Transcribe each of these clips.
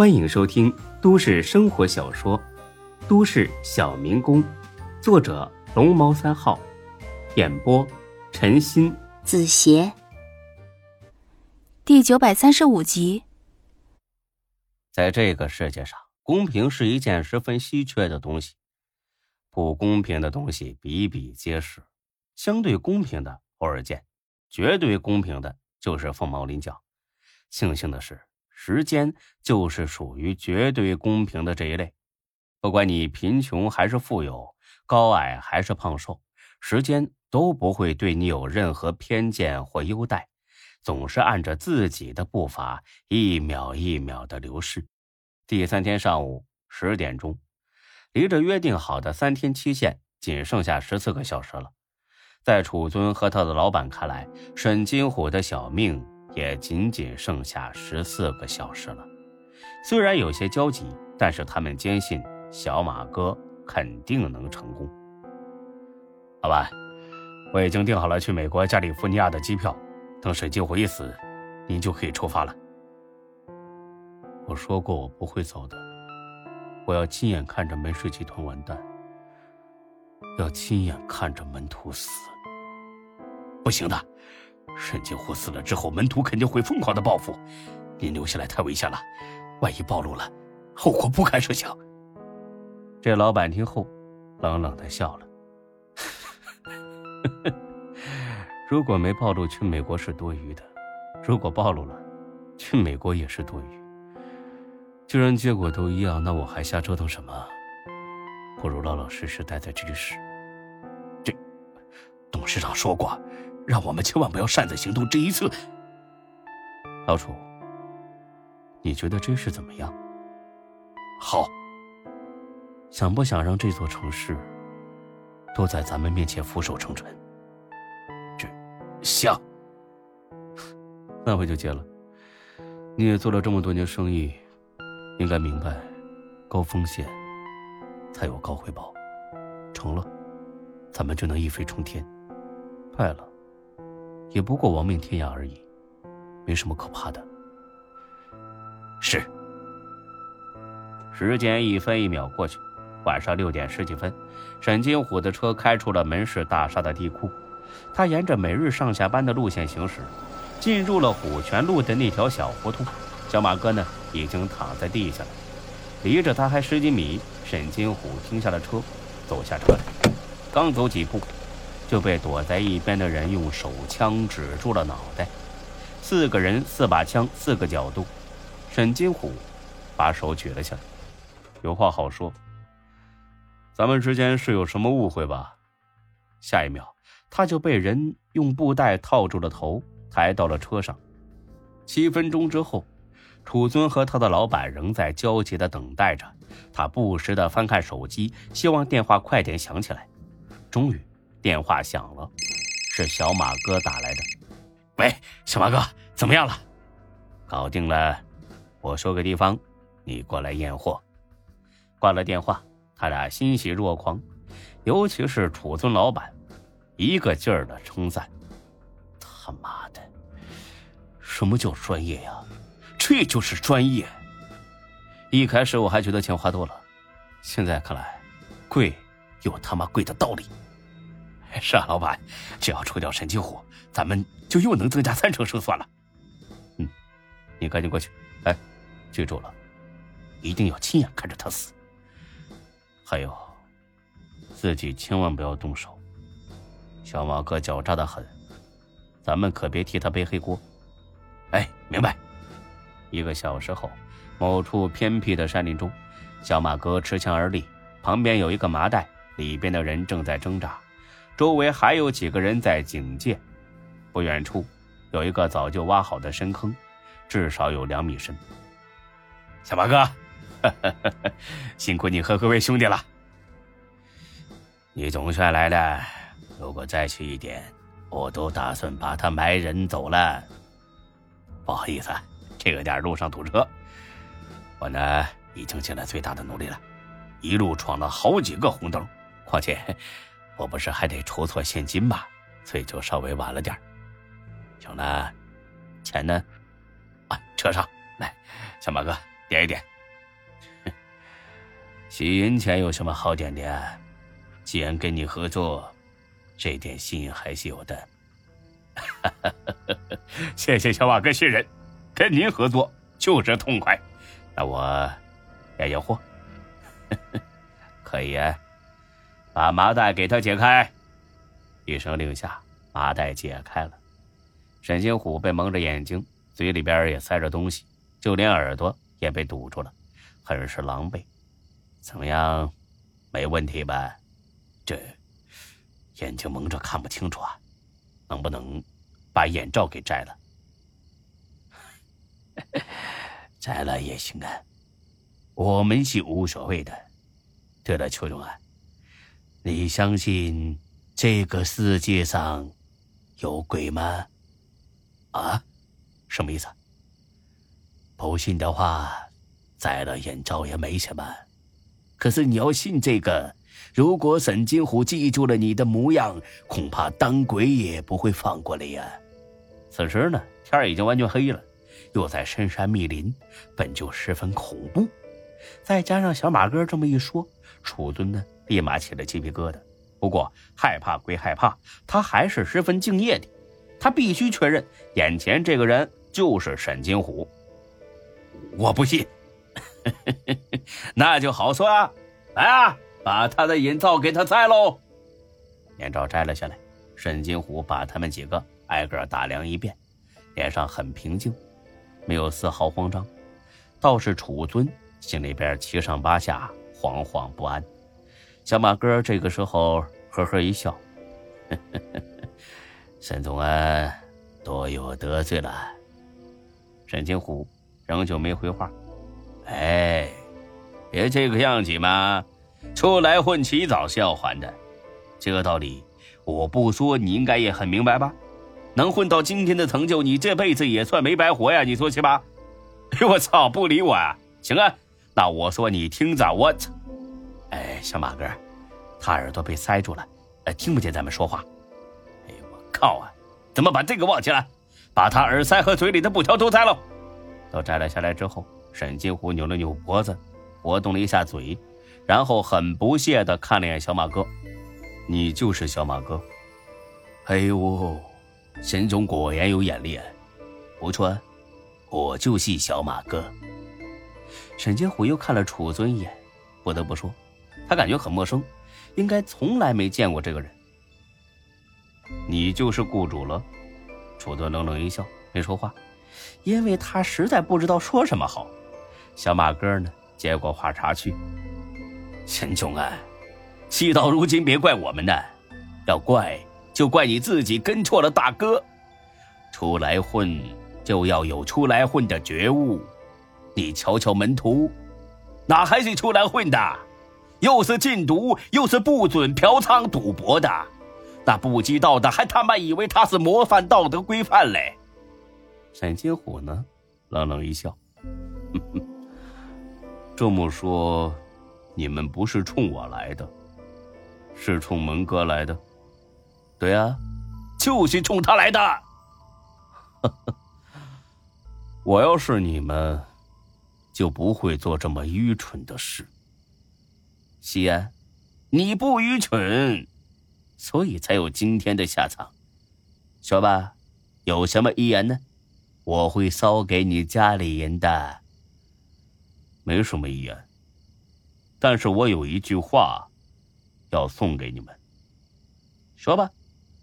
欢迎收听都市生活小说《都市小民工》，作者龙猫三号，演播陈鑫、子邪，第九百三十五集。在这个世界上，公平是一件十分稀缺的东西，不公平的东西比比皆是，相对公平的偶尔见，绝对公平的就是凤毛麟角。庆幸的是。时间就是属于绝对公平的这一类，不管你贫穷还是富有，高矮还是胖瘦，时间都不会对你有任何偏见或优待，总是按着自己的步伐一秒一秒的流逝。第三天上午十点钟，离着约定好的三天期限仅剩下十四个小时了，在楚尊和他的老板看来，沈金虎的小命。也仅仅剩下十四个小时了，虽然有些焦急，但是他们坚信小马哥肯定能成功。老板，我已经订好了去美国加利福尼亚的机票，等沈金虎一死，您就可以出发了。我说过我不会走的，我要亲眼看着门氏集团完蛋，要亲眼看着门徒死。不行的。沈金虎死了之后，门徒肯定会疯狂的报复。您留下来太危险了，万一暴露了，后果不堪设想。这老板听后，冷冷的笑了。如果没暴露去美国是多余的，如果暴露了，去美国也是多余。既然结果都一样，那我还瞎折腾什么？不如老老实实待在这里使。这，董事长说过。让我们千万不要擅自行动。这一次，老楚，你觉得这事怎么样？好。想不想让这座城市都在咱们面前俯首称臣？这，想。那我就接了。你也做了这么多年生意，应该明白，高风险才有高回报。成了，咱们就能一飞冲天；败了。也不过亡命天涯而已，没什么可怕的。是。时间一分一秒过去，晚上六点十几分，沈金虎的车开出了门市大厦的地库。他沿着每日上下班的路线行驶，进入了虎泉路的那条小胡同。小马哥呢，已经躺在地下了，离着他还十几米。沈金虎停下了车，走下车来，刚走几步。就被躲在一边的人用手枪指住了脑袋，四个人，四把枪，四个角度。沈金虎把手举了起来，有话好说。咱们之间是有什么误会吧？下一秒，他就被人用布袋套住了头，抬到了车上。七分钟之后，楚尊和他的老板仍在焦急的等待着，他不时的翻看手机，希望电话快点响起来。终于。电话响了，是小马哥打来的。喂，小马哥，怎么样了？搞定了。我说个地方，你过来验货。挂了电话，他俩欣喜若狂，尤其是楚尊老板，一个劲儿的称赞。他妈的，什么叫专业呀？这就是专业。一开始我还觉得钱花多了，现在看来，贵有他妈贵的道理。是啊，老板，只要除掉神金虎，咱们就又能增加三成胜算了。嗯，你赶紧过去。哎，记住了，一定要亲眼看着他死。还有，自己千万不要动手。小马哥狡诈的很，咱们可别替他背黑锅。哎，明白。一个小时后，某处偏僻的山林中，小马哥持枪而立，旁边有一个麻袋，里边的人正在挣扎。周围还有几个人在警戒，不远处有一个早就挖好的深坑，至少有两米深。小马哥，辛苦你和各位兄弟了。你总算来了，如果再去一点，我都打算把他埋人走了。不好意思，这个点路上堵车，我呢已经尽了最大的努力了，一路闯了好几个红灯，况且。我不是还得筹措现金吗？所以就稍微晚了点行了，钱呢？啊，车上来，小马哥，点一点。洗银钱有什么好点的？既然跟你合作，这点心还是有的。谢谢小马哥信任，跟您合作就是痛快。那我验验货，可以啊。把麻袋给他解开。一声令下，麻袋解开了。沈金虎被蒙着眼睛，嘴里边也塞着东西，就连耳朵也被堵住了，很是狼狈。怎么样？没问题吧？这眼睛蒙着看不清楚啊，能不能把眼罩给摘了？摘了也行啊，我们是无所谓的。对了，邱总啊。你相信这个世界上有鬼吗？啊，什么意思？不信的话，摘了眼罩也没什么。可是你要信这个，如果沈金虎记住了你的模样，恐怕当鬼也不会放过你呀。此时呢，天已经完全黑了，又在深山密林，本就十分恐怖。再加上小马哥这么一说，楚尊呢？立马起了鸡皮疙瘩。不过害怕归害怕，他还是十分敬业的。他必须确认眼前这个人就是沈金虎。我不信，那就好说啊！来啊，把他的眼罩给他摘喽。眼罩摘了下来，沈金虎把他们几个挨个打量一遍，脸上很平静，没有丝毫慌张。倒是楚尊心里边七上八下，惶惶不安。小马哥这个时候呵呵一笑：“沈宗安，多有得罪了。”沈金虎仍旧没回话。哎，别这个样子嘛！出来混，迟早是要还的。这个道理我不说，你应该也很明白吧？能混到今天的成就，你这辈子也算没白活呀！你说是吧？哎呦我操，不理我啊？行啊，那我说你听着，我操！哎，小马哥，他耳朵被塞住了，呃，听不见咱们说话。哎，我靠啊！怎么把这个忘记了？把他耳塞和嘴里的布条都摘了。都摘了下来之后，沈金虎扭了扭脖子，活动了一下嘴，然后很不屑的看了眼小马哥：“你就是小马哥？”哎呦，沈总果然有眼力啊！不错，我就是小马哥。沈金虎又看了楚尊一眼，不得不说。他感觉很陌生，应该从来没见过这个人。你就是雇主了？楚尊冷冷一笑，没说话，因为他实在不知道说什么好。小马哥呢，接过话茬去：“沈琼啊，事到如今别怪我们呢，要怪就怪你自己跟错了大哥。出来混就要有出来混的觉悟，你瞧瞧门徒，哪还是出来混的？”又是禁毒，又是不准嫖娼赌博的，那不知道的还他妈以为他是模范道德规范嘞。沈金虎呢，冷冷一笑：“ 这么说，你们不是冲我来的，是冲门哥来的？对啊，就是冲他来的。我要是你们，就不会做这么愚蠢的事。”西安，你不愚蠢，所以才有今天的下场。说吧，有什么遗言呢？我会烧给你家里人的。没什么遗言，但是我有一句话要送给你们。说吧，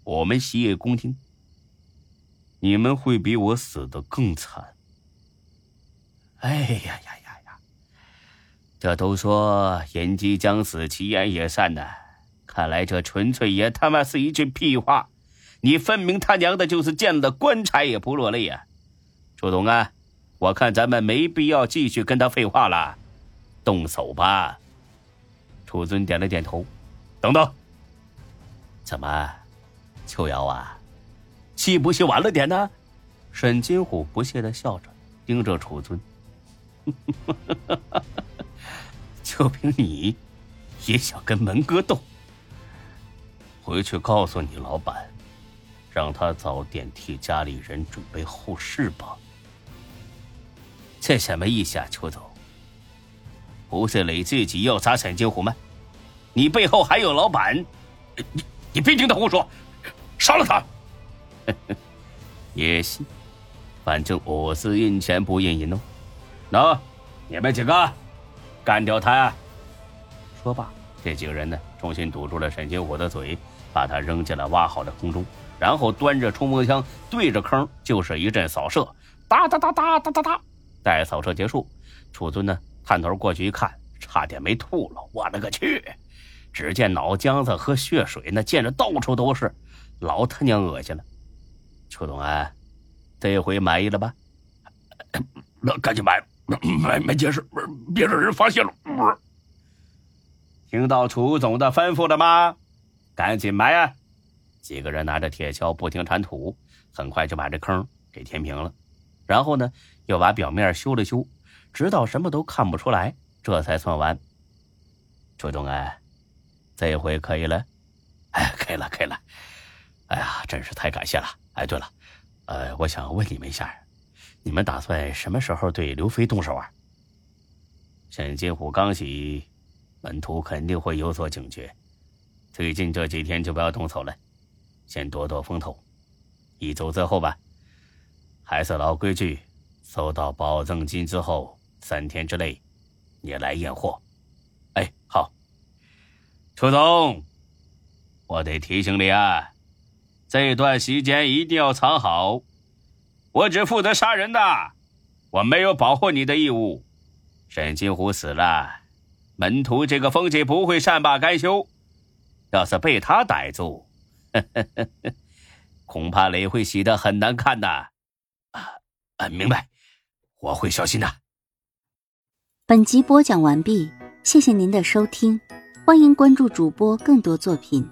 我们洗耳恭听。你们会比我死的更惨。哎呀呀呀呀！这都说人即将死，其言也善呢。看来这纯粹也他妈是一句屁话。你分明他娘的就是见了棺材也不落泪呀！楚总啊，我看咱们没必要继续跟他废话了，动手吧。楚尊点了点头。等等，怎么，秋瑶啊，气不气晚了点呢？沈金虎不屑的笑着，盯着楚尊。就凭你，也想跟门哥斗？回去告诉你老板，让他早点替家里人准备后事吧。这什么意思啊，邱总？不是你自己要砸沈金虎吗？你背后还有老板，你你别听他胡说，杀了他。也行，反正我是印钱不印银哦。喏，你们几个干掉他。说罢，这几个人呢，重新堵住了沈金虎的嘴，把他扔进了挖好的空中，然后端着冲锋枪对着坑就是一阵扫射，哒哒哒哒哒哒哒。待扫射结束，楚尊呢探头过去一看，差点没吐了。我勒个去！只见脑浆子和血水那溅得到处都是，老他娘恶心了。楚东安，这回满意了吧？那赶紧买 买买结实，别让人发现了。听到楚总的吩咐了吗？赶紧埋啊！几个人拿着铁锹不停铲土，很快就把这坑给填平了。然后呢？又把表面修了修，直到什么都看不出来，这才算完。楚东安，这回可以了？哎，可以了，可以了。哎呀，真是太感谢了！哎，对了，呃，我想问你们一下，你们打算什么时候对刘飞动手啊？沈金虎刚起，门徒肯定会有所警觉。最近这几天就不要动手了，先躲躲风头，一走之后吧。还是老规矩。收到保证金之后，三天之内，你来验货。哎，好。楚总，我得提醒你啊，这段时间一定要藏好。我只负责杀人的，我没有保护你的义务。沈金虎死了，门徒这个风气不会善罢甘休。要是被他逮住，恐怕雷会洗得很难看的。啊啊，明白。我会小心的。本集播讲完毕，谢谢您的收听，欢迎关注主播更多作品。